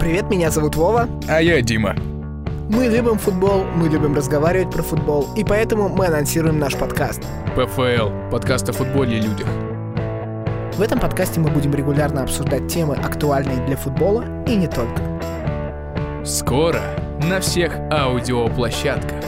Привет, меня зовут Вова. А я Дима. Мы любим футбол, мы любим разговаривать про футбол, и поэтому мы анонсируем наш подкаст. ПФЛ. Подкаст о футболе и людях. В этом подкасте мы будем регулярно обсуждать темы, актуальные для футбола и не только. Скоро на всех аудиоплощадках.